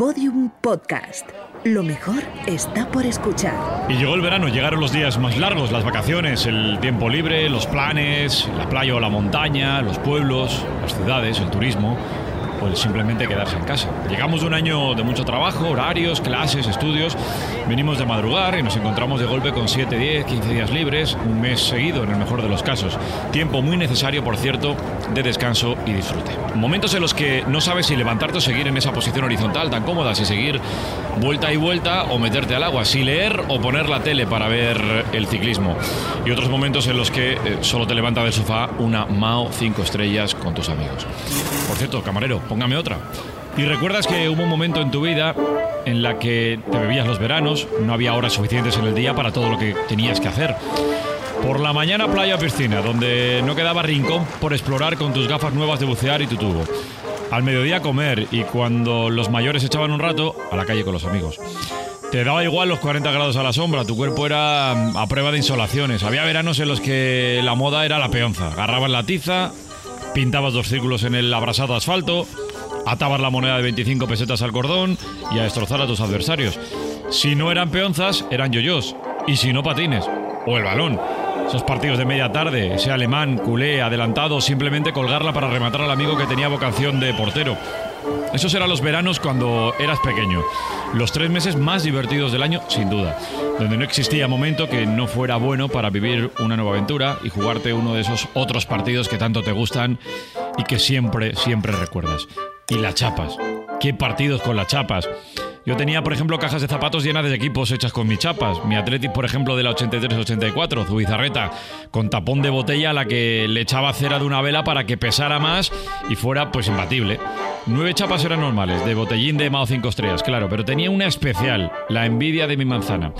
Podium Podcast. Lo mejor está por escuchar. Y llegó el verano, llegaron los días más largos, las vacaciones, el tiempo libre, los planes, la playa o la montaña, los pueblos, las ciudades, el turismo el simplemente quedarse en casa. Llegamos de un año de mucho trabajo, horarios, clases, estudios. Venimos de madrugar y nos encontramos de golpe con 7, 10, 15 días libres, un mes seguido en el mejor de los casos. Tiempo muy necesario, por cierto, de descanso y disfrute. Momentos en los que no sabes si levantarte o seguir en esa posición horizontal tan cómoda, si seguir vuelta y vuelta o meterte al agua, si leer o poner la tele para ver el ciclismo. Y otros momentos en los que eh, solo te levanta del sofá una Mao 5 estrellas con tus amigos. Por cierto, camarero, póngame otra. Y recuerdas que hubo un momento en tu vida en la que te bebías los veranos, no había horas suficientes en el día para todo lo que tenías que hacer. Por la mañana playa piscina, donde no quedaba rincón por explorar con tus gafas nuevas de bucear y tu tubo. Al mediodía comer y cuando los mayores echaban un rato, a la calle con los amigos. Te daba igual los 40 grados a la sombra, tu cuerpo era mm, a prueba de insolaciones. Había veranos en los que la moda era la peonza. Agarrabas la tiza, pintabas dos círculos en el abrasado asfalto, atabas la moneda de 25 pesetas al cordón y a destrozar a tus adversarios. Si no eran peonzas, eran yoyos. Y si no, patines. O el balón. Esos partidos de media tarde, ese alemán, culé, adelantado, simplemente colgarla para rematar al amigo que tenía vocación de portero. Esos eran los veranos cuando eras pequeño. Los tres meses más divertidos del año, sin duda. Donde no existía momento que no fuera bueno para vivir una nueva aventura y jugarte uno de esos otros partidos que tanto te gustan y que siempre, siempre recuerdas. Y las chapas. ¿Qué partidos con las chapas? Yo tenía, por ejemplo, cajas de zapatos llenas de equipos hechas con mis chapas. Mi Athletic, por ejemplo, de la 83-84, Zubizarreta, con tapón de botella a la que le echaba cera de una vela para que pesara más y fuera, pues, imbatible. Nueve chapas eran normales, de botellín de Mao 5 estrellas, claro, pero tenía una especial, la envidia de mi manzana,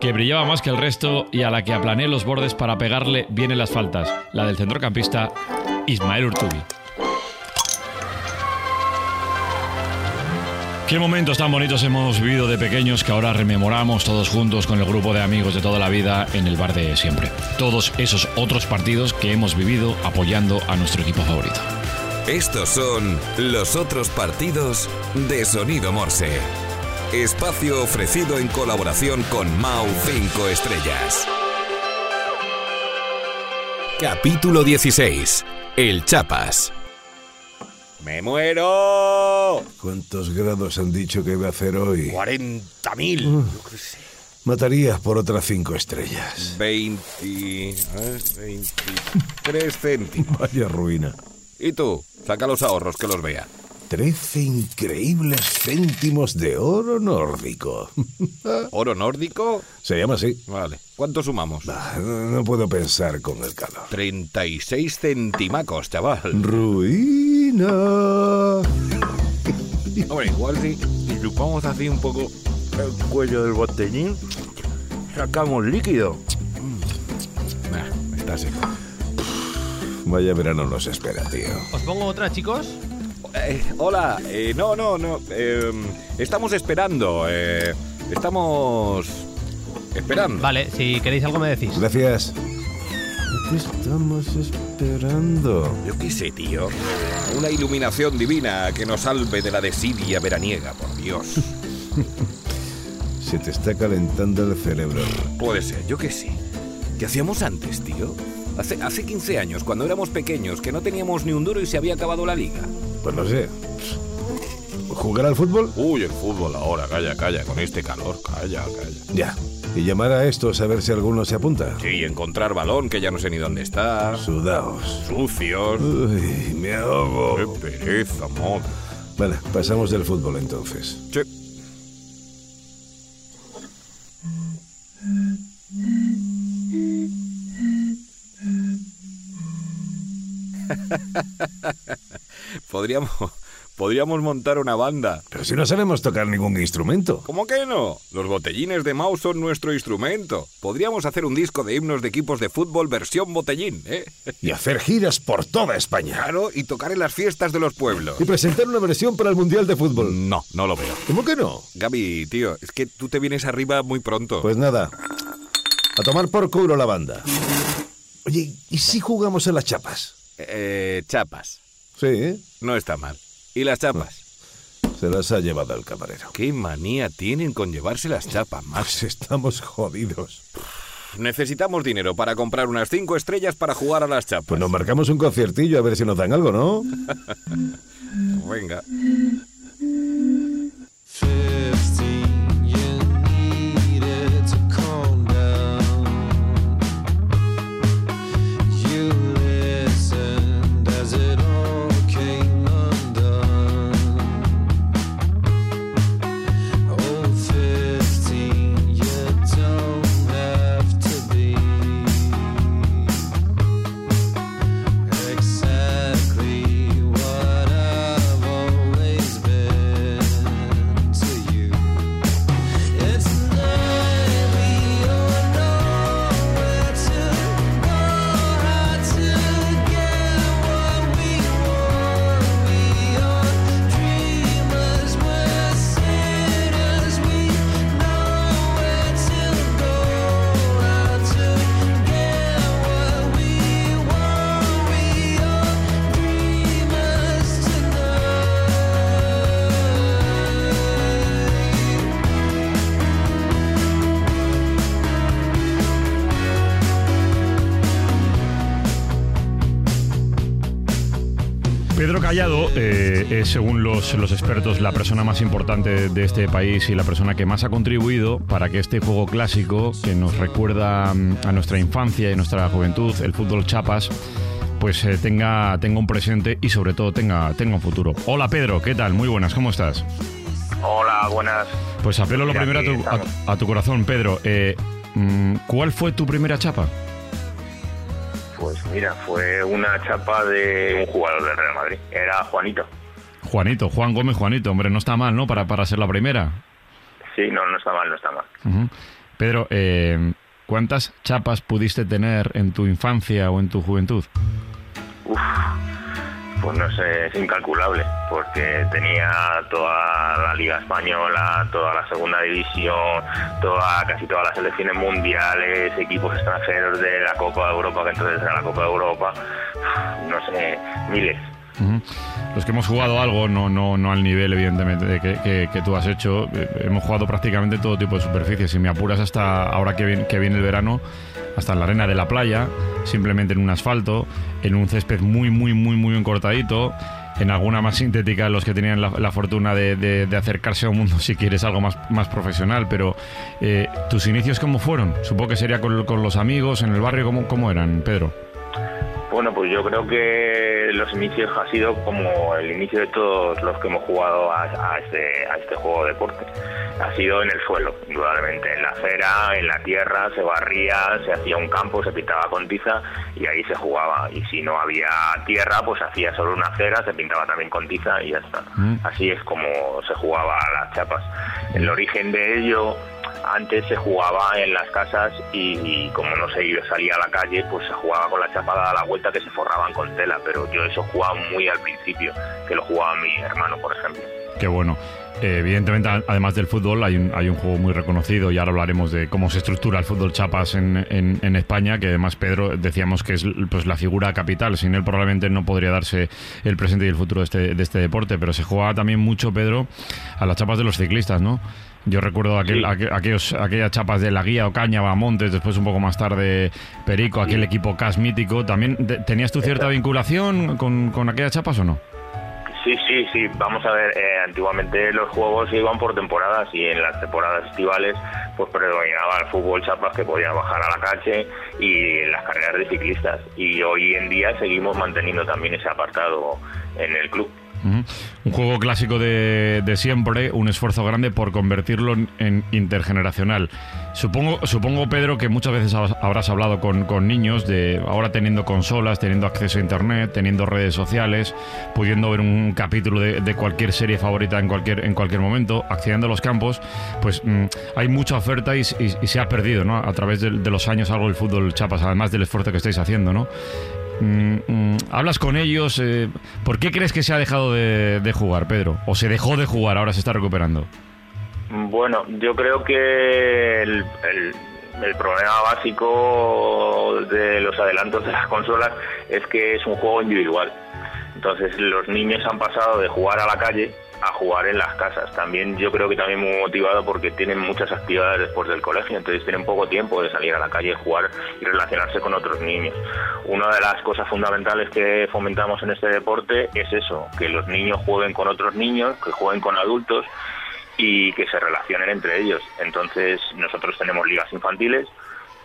que brillaba más que el resto y a la que aplané los bordes para pegarle bien en las faltas, la del centrocampista Ismael Urtubi. Qué momentos tan bonitos hemos vivido de pequeños que ahora rememoramos todos juntos con el grupo de amigos de toda la vida en el bar de siempre. Todos esos otros partidos que hemos vivido apoyando a nuestro equipo favorito. Estos son los otros partidos de Sonido Morse. Espacio ofrecido en colaboración con Mau 5 Estrellas. Capítulo 16. El Chapas. ¡Me muero! ¿Cuántos grados han dicho que va a hacer hoy? 40.000. Mm. Sé. Matarías por otras cinco estrellas. 20. a ver, 23 céntimos. Vaya ruina. ¿Y tú? Saca los ahorros que los vea. Trece increíbles céntimos de oro nórdico. ¿Oro nórdico? Se llama así. Vale. ¿Cuánto sumamos? Ah, No, no puedo pensar con el calor. 36 centimacos, chaval. Ruina. Hombre, igual si, si chupamos así un poco el cuello del botellín, sacamos líquido. Nah, está seco. Vaya verano nos espera, tío. ¿Os pongo otra, chicos? Eh, hola, eh, no, no, no. eh, estamos esperando. eh, estamos esperando. Vale, si queréis algo me decís. Gracias. ¿Qué estamos esperando? Yo qué sé, tío. Una iluminación divina que nos salve de la desidia veraniega, por Dios. Se te está calentando el cerebro. Puede ser, yo qué sé. ¿Qué hacíamos antes, tío? Hace, hace 15 años, cuando éramos pequeños, que no teníamos ni un duro y se había acabado la liga. Pues no sé. ¿Jugar al fútbol? Uy, el fútbol ahora, calla, calla, con este calor, calla, calla. Ya. Y llamar a estos a ver si alguno se apunta. Sí, encontrar balón, que ya no sé ni dónde está. Sudaos. Sucios. Uy, me ahogo. Qué pereza, madre. Vale, pasamos del fútbol entonces. Sí. podríamos, podríamos montar una banda. Pero si no sabemos tocar ningún instrumento. ¿Cómo que no? Los botellines de Mao son nuestro instrumento. Podríamos hacer un disco de himnos de equipos de fútbol versión botellín, ¿eh? Y hacer giras por toda España. Claro, y tocar en las fiestas de los pueblos. Y presentar una versión para el Mundial de Fútbol. No, no lo veo. ¿Cómo que no? Gaby, tío, es que tú te vienes arriba muy pronto. Pues nada. A tomar por culo la banda. Oye, ¿y si jugamos a las chapas? Eh, chapas. Sí. No está mal. ¿Y las chapas? Se las ha llevado el camarero. Qué manía tienen con llevarse las chapas, Max. Pues estamos jodidos. Necesitamos dinero para comprar unas cinco estrellas para jugar a las chapas. Pues nos marcamos un conciertillo a ver si nos dan algo, ¿no? Venga. Pedro Callado eh, es, según los, los expertos, la persona más importante de este país y la persona que más ha contribuido para que este juego clásico, que nos recuerda mm, a nuestra infancia y nuestra juventud, el fútbol chapas, pues eh, tenga, tenga un presente y sobre todo tenga, tenga un futuro. Hola Pedro, ¿qué tal? Muy buenas, ¿cómo estás? Hola, buenas. Pues apelo lo primero a aquí tu, a- estamos. a tu corazón, Pedro. Eh, mm, ¿Cuál fue tu primera chapa? Pues mira, fue una chapa de un jugador del Real Madrid. Era Juanito. Juanito, Juan Gómez Juanito, hombre, no está mal, ¿no? Para, para ser la primera. Sí, no, no está mal, no está mal. Pedro, eh, ¿cuántas chapas pudiste tener en tu infancia o en tu juventud? Uf, pues no sé, es incalculable, porque tenía toda la Liga Española, toda la Segunda División, toda, casi todas las selecciones mundiales, equipos extranjeros de la Copa de Europa, que entonces era la Copa de Europa, no sé, miles. Los que hemos jugado algo, no, no, no al nivel, evidentemente, de que, que- que tú has hecho, eh, hemos jugado prácticamente todo tipo de superficies. Si me apuras hasta ahora que viene, que viene el verano, hasta en la arena de la playa, simplemente en un asfalto, en un césped muy, muy, muy, muy encortadito, en alguna más sintética, los que tenían la, la fortuna de, acercarse a un mundo, si quieres, algo más, más profesional. Pero, eh, ¿tus inicios cómo fueron? Supongo que sería con, con los amigos, en el barrio, ¿cómo, cómo eran, Pedro? Bueno, pues yo creo que los inicios ha sido como el inicio de todos los que hemos jugado a, a este, a este juego de deporte. Ha sido en el suelo, indudablemente, en la acera, en la tierra, se barría, se hacía un campo, se pintaba con tiza y ahí se jugaba. Y si no había tierra, pues hacía solo una acera, se pintaba también con tiza y ya está. Mm. Así es como se jugaba a las chapas. El origen de ello antes se jugaba en las casas y, como no se iba- salía a la calle, pues se jugaba con la chapada a la vuelta que se forraban con tela, pero yo eso jugaba muy al principio, que lo jugaba mi hermano, por ejemplo. Qué bueno. Eh, evidentemente, además del fútbol, hay un, hay un juego muy reconocido y ahora hablaremos de cómo se estructura el fútbol chapas en, en- España, que además Pedro decíamos que es pues, la figura capital. Sin él probablemente no podría darse el presente y el futuro de este, de este deporte, pero se jugaba también mucho, Pedro, a las chapas de los ciclistas, ¿no? Yo recuerdo aquel, Sí. aqu- aquellos, aquellas chapas de la guía Ocaña, Montes, después un poco más tarde Perico, aquel equipo CAS mítico. ¿También tenías tu cierta vinculación con, con aquellas chapas o no? Sí, sí, sí. Vamos a ver, eh, antiguamente los juegos se iban por temporadas y en las temporadas estivales pues predominaba el fútbol chapas que podía bajar a la calle y las carreras de ciclistas. Y hoy en día seguimos manteniendo también ese apartado en el club. Un juego clásico de, de siempre, un esfuerzo grande por convertirlo en, en intergeneracional. Supongo, supongo, Pedro, que muchas veces habrás- hablado con, con niños de ahora teniendo consolas, teniendo acceso a internet, teniendo redes sociales, pudiendo ver un capítulo de, cualquier serie favorita en cualquier, en cualquier momento, accediendo a los campos, pues mm, hay mucha oferta y, se ha perdido, ¿no? A través de, de los años algo el fútbol chapas, además del esfuerzo que estáis haciendo, ¿no? Mm, mm, hablas con ellos. eh, ¿Por qué crees que se ha dejado de, jugar, Pedro? ¿O se dejó de jugar, ahora se está recuperando? Bueno, yo creo que el- el problema básico de los adelantos de las consolas es que es un juego individual. Entonces los niños han pasado de jugar a la calle a jugar en las casas. También yo creo que también muy motivado porque tienen muchas actividades después del colegio, entonces tienen poco tiempo de salir a la calle, jugar y relacionarse con otros niños. Una de las cosas fundamentales que fomentamos en este deporte es eso, que los niños jueguen con otros niños, que jueguen con adultos y que se relacionen entre ellos. Entonces nosotros tenemos ligas infantiles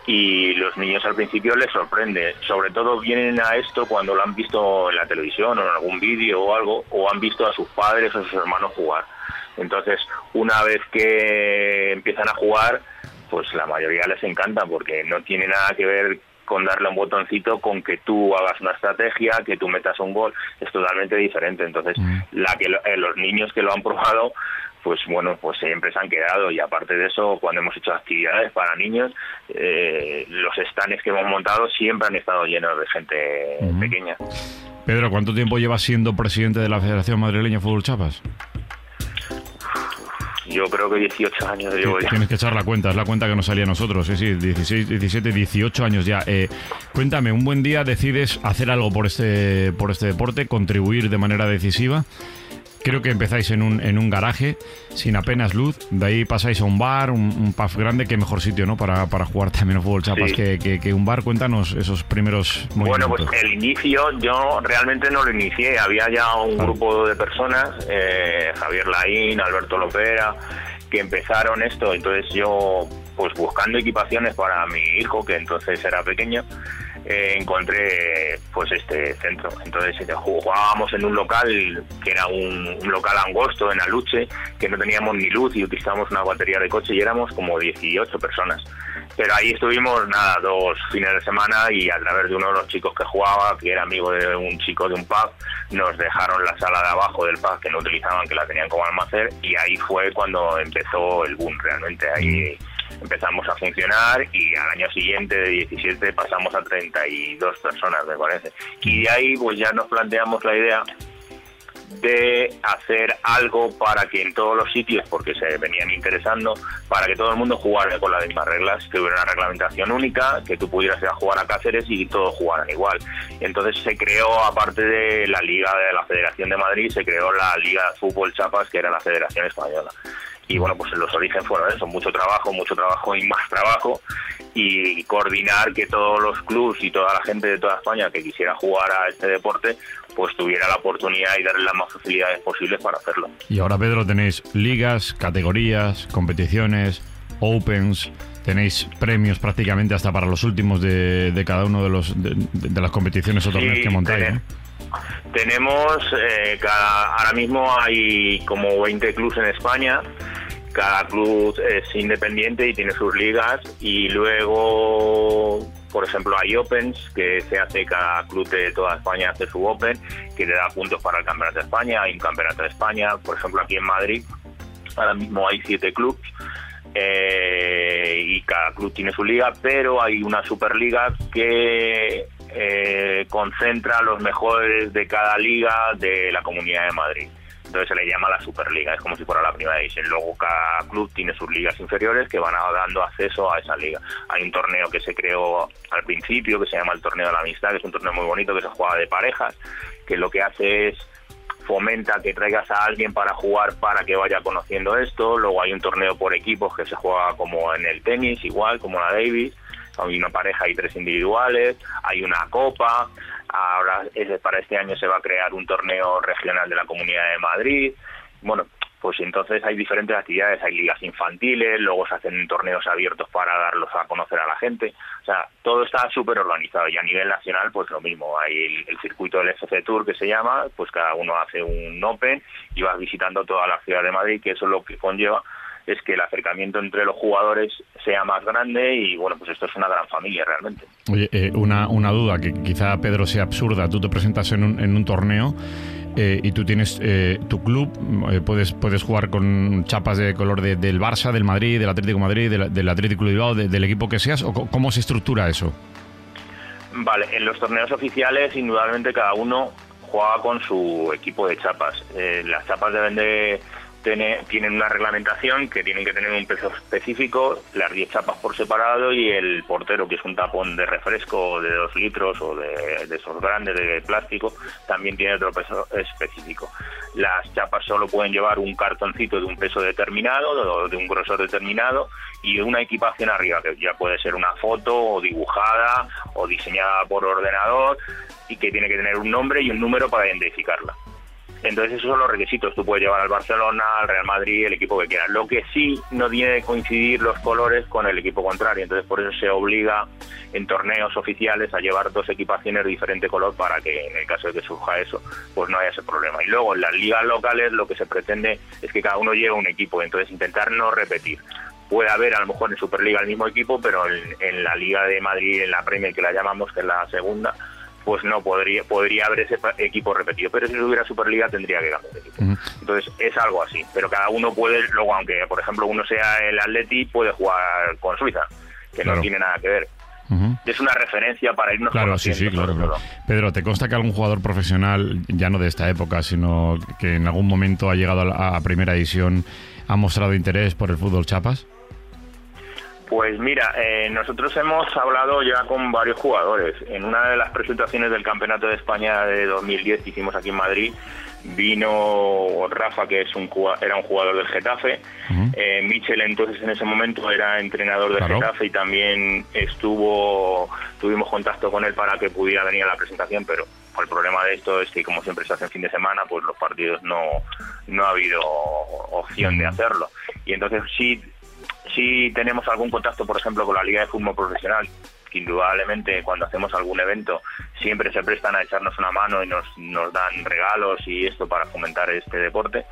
y los niños al principio les sorprende. Sobre todo vienen a esto cuando lo han visto en la televisión o en algún vídeo o algo, o han visto a sus padres o a sus hermanos jugar. Entonces, una vez que empiezan a jugar, pues la mayoría les encanta porque no tiene nada que ver con darle un botoncito con que tú hagas una estrategia, que tú metas un gol, es totalmente diferente. Entonces, la que lo- eh, los niños que lo han probado, pues bueno, pues siempre se han quedado y aparte de eso, cuando hemos hecho actividades para niños, eh, los stands que hemos montado siempre han estado llenos de gente pequeña. Pedro, ¿cuánto tiempo llevas siendo presidente de la Federación Madrileña de Fútbol Chapas? Yo creo que 18 años llevo ya. Tienes que echar la cuenta, es la cuenta que nos salía a nosotros. Sí, sí, 16, 17, 18 años ya. Eh, cuéntame, un buen día decides hacer algo por este, por este deporte, contribuir de manera decisiva. Creo que empezáis en un, en un garaje, sin apenas luz. De ahí pasáis a un bar, un, un pub grande. Qué mejor sitio, ¿no? Para, para jugar también a fútbol chapas Sí. que, que- que un bar. Cuéntanos esos primeros Bueno, movimientos. pues el inicio yo realmente no lo inicié. Había ya un grupo de personas, eh, Javier Laín, Alberto Lopera, que empezaron esto. Entonces yo, pues buscando equipaciones para mi hijo, que entonces era pequeño, eh, encontré pues este centro. Entonces eh, jugábamos en un local que era un, un local angosto en Aluche, que no teníamos ni luz y utilizábamos una batería de coche y éramos como 18 personas. Pero ahí estuvimos, nada, dos fines de semana y a través de uno de los chicos que jugaba, que era amigo de un chico de un pub, nos dejaron la sala de abajo del pub que no utilizaban, que la tenían como almacén y ahí fue cuando empezó el boom realmente. Ahí empezamos a funcionar y al año siguiente de 17 pasamos a 32 personas, me parece. Y de ahí pues ya nos planteamos la idea de hacer algo para que en todos los sitios, porque se venían interesando, para que todo el mundo jugara con las mismas reglas, que hubiera una reglamentación única, que tú pudieras ir a jugar a Cáceres y todos jugaran igual. Entonces se creó, aparte de la Liga de la Federación de Madrid, se creó la Liga de Fútbol Chapas, que era la Federación Española. Y bueno, pues los orígenes fueron eso, mucho trabajo, mucho trabajo y más trabajo, y coordinar que todos los clubs y toda la gente de toda España que quisiera jugar a este deporte, pues tuviera la oportunidad y darle las más facilidades posibles para hacerlo. Y ahora, Pedro, tenéis ligas, categorías, competiciones, opens, tenéis premios prácticamente hasta para los últimos de, de cada uno de los de, de las competiciones o torneos Sí, que montáis. Tenemos, eh, cada, ahora mismo hay como 20 clubes en España, cada club es independiente y tiene sus ligas. Y luego, por ejemplo, hay Opens que se hace, cada club de toda España hace su Open, que le da puntos para el Campeonato de España, hay un Campeonato de España, por ejemplo, aquí en Madrid, ahora mismo hay siete clubes eh, y cada club tiene su liga, pero hay una superliga que eh, concentra los mejores de cada liga de la Comunidad de Madrid. Entonces se le llama la Superliga, es como si fuera la primera división. Luego cada club tiene sus ligas inferiores que van dando acceso a esa liga. Hay un torneo que se creó al principio que se llama el Torneo de la Amistad, que es un torneo muy bonito que se juega de parejas, que lo que hace es fomenta que traigas a alguien para jugar para que vaya conociendo esto. Luego hay un torneo por equipos que se juega como en el tenis, igual como la Davis. Hay una pareja y tres individuales. Hay una copa. Ahora es- para este año se va a crear un torneo regional de la Comunidad de Madrid. Bueno, pues entonces hay diferentes actividades, hay ligas infantiles, luego se hacen torneos abiertos para darlos a conocer a la gente. O sea, todo está súper organizado y a nivel nacional pues lo mismo. Hay el, circuito del FC Tour que se llama, pues cada uno hace un Open y vas visitando toda la ciudad de Madrid, que eso lo que conlleva es que el acercamiento entre los jugadores sea más grande y bueno, pues esto es una gran familia realmente. Oye, eh, una, una duda que quizá, Pedro, sea absurda. Tú te presentas en un, en un torneo eh, y tú tienes eh, tu club, eh, puedes, puedes jugar con chapas de color de- del Barça, del Madrid, del Atlético de Madrid, del, del Atlético de Bilbao, de- del equipo que seas, o cómo se estructura eso. Vale, en los torneos oficiales indudablemente cada uno juega con su equipo de chapas. Las chapas deben de tiene- tienen una reglamentación que tienen que tener un peso específico, las 10 chapas por separado y el portero, que es un tapón de refresco de 2 litros o de, de esos grandes de plástico, también tiene otro peso específico. Las chapas solo pueden llevar un cartoncito de un peso determinado, de un grosor determinado, y una equipación arriba, que ya puede ser una foto o dibujada o diseñada por ordenador, y que tiene que tener un nombre y un número para identificarla. Entonces esos son los requisitos. Tú puedes llevar al Barcelona, al Real Madrid, el equipo que quieras. Lo que sí no tiene que coincidir los colores con el equipo contrario. Entonces por eso se obliga en torneos oficiales a llevar dos equipaciones de diferente color para que en el caso de que surja eso, pues no haya ese problema. Y luego en las ligas locales lo que se pretende es que cada uno lleve un equipo. Entonces intentar no repetir. Puede haber a lo mejor en Superliga el mismo equipo, pero en, en la Liga de Madrid, en la Premier que la llamamos, que es la segunda, pues no podría podría haber ese equipo repetido. Pero si hubiera Superliga tendría que cambiar de equipo. Entonces es algo así. Pero cada uno puede luego aunque por ejemplo uno sea el Atleti puede jugar con Suiza que Claro. no tiene nada que ver. Es una referencia para irnos Claro, sí, sí, claro, claro. Pedro, ¿te consta que algún jugador profesional, ya no de esta época, sino que en algún momento ha llegado a, la- a primera división, ha mostrado interés por el fútbol chapas? Pues mira, eh, nosotros hemos hablado ya con varios jugadores. En una de las presentaciones del Campeonato de España de 2010 que hicimos aquí en Madrid, vino Rafa, que es un era un jugador del Getafe. Eh, Michel entonces en ese momento era entrenador del Claro. Getafe y también estuvo, tuvimos contacto con él para que pudiera venir a la presentación, pero el problema de esto es que como siempre se hace en fin de semana, pues los partidos no, no ha habido opción de hacerlo. Y entonces sí sí tenemos algún contacto, por ejemplo, con la Liga de Fútbol Profesional, que indudablemente cuando hacemos algún evento siempre se prestan a echarnos una mano y nos, nos dan regalos y esto para fomentar este deporte.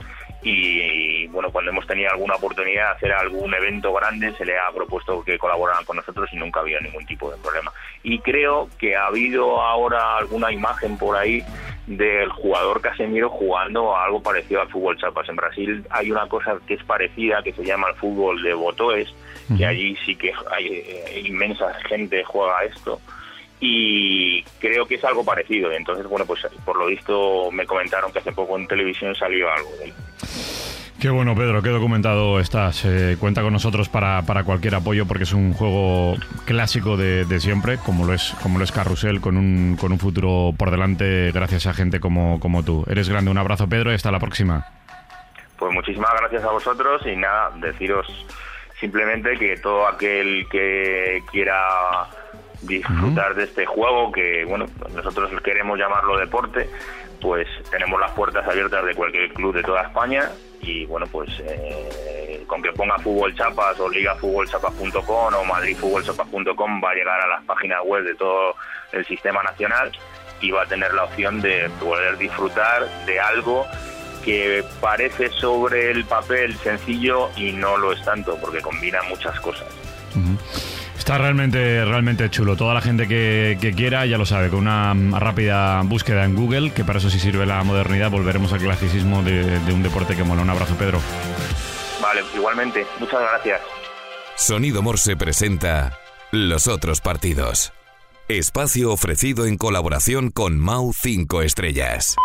Y, bueno, cuando hemos tenido alguna oportunidad de hacer algún evento grande, se le ha propuesto que colaboraran con nosotros y nunca ha habido ningún tipo de problema. Y creo que ha habido ahora alguna imagen por ahí del jugador Casemiro jugando a algo parecido al fútbol chapas. En Brasil hay una cosa que es parecida que se llama el fútbol de botoes, que allí sí que hay eh, inmensa gente juega esto y creo que es algo parecido. Entonces, bueno, pues por lo visto me comentaron que hace poco en televisión salió algo de él. Qué bueno, Pedro, qué documentado estás. Eh, cuenta con nosotros para, para cualquier apoyo porque es un juego clásico de, de siempre, como lo es como lo es Carrusel, con un, con un futuro por delante gracias a gente como, como tú. Eres grande, un abrazo, Pedro, y hasta la próxima. Pues muchísimas gracias a vosotros y nada, deciros simplemente que todo aquel que quiera disfrutar de este juego, que bueno, nosotros queremos llamarlo deporte, pues tenemos las puertas abiertas de cualquier club de toda España y bueno, pues eh, con que ponga fútbol chapas o ligafutbolchapas.com o madridfutbolchapas.com va a llegar a las páginas web de todo el sistema nacional y va a tener la opción de poder disfrutar de algo que parece sobre el papel sencillo y no lo es tanto porque combina muchas cosas. Está realmente, realmente chulo. Toda la gente que, que quiera ya lo sabe, con una mm, rápida búsqueda en Google, que para eso sí sirve la modernidad, volveremos al clasicismo de, de un deporte que mola. Un abrazo, Pedro. Vale, igualmente, muchas gracias. Sonido Morse presenta Los otros partidos. Espacio ofrecido en colaboración con Mau 5 Estrellas.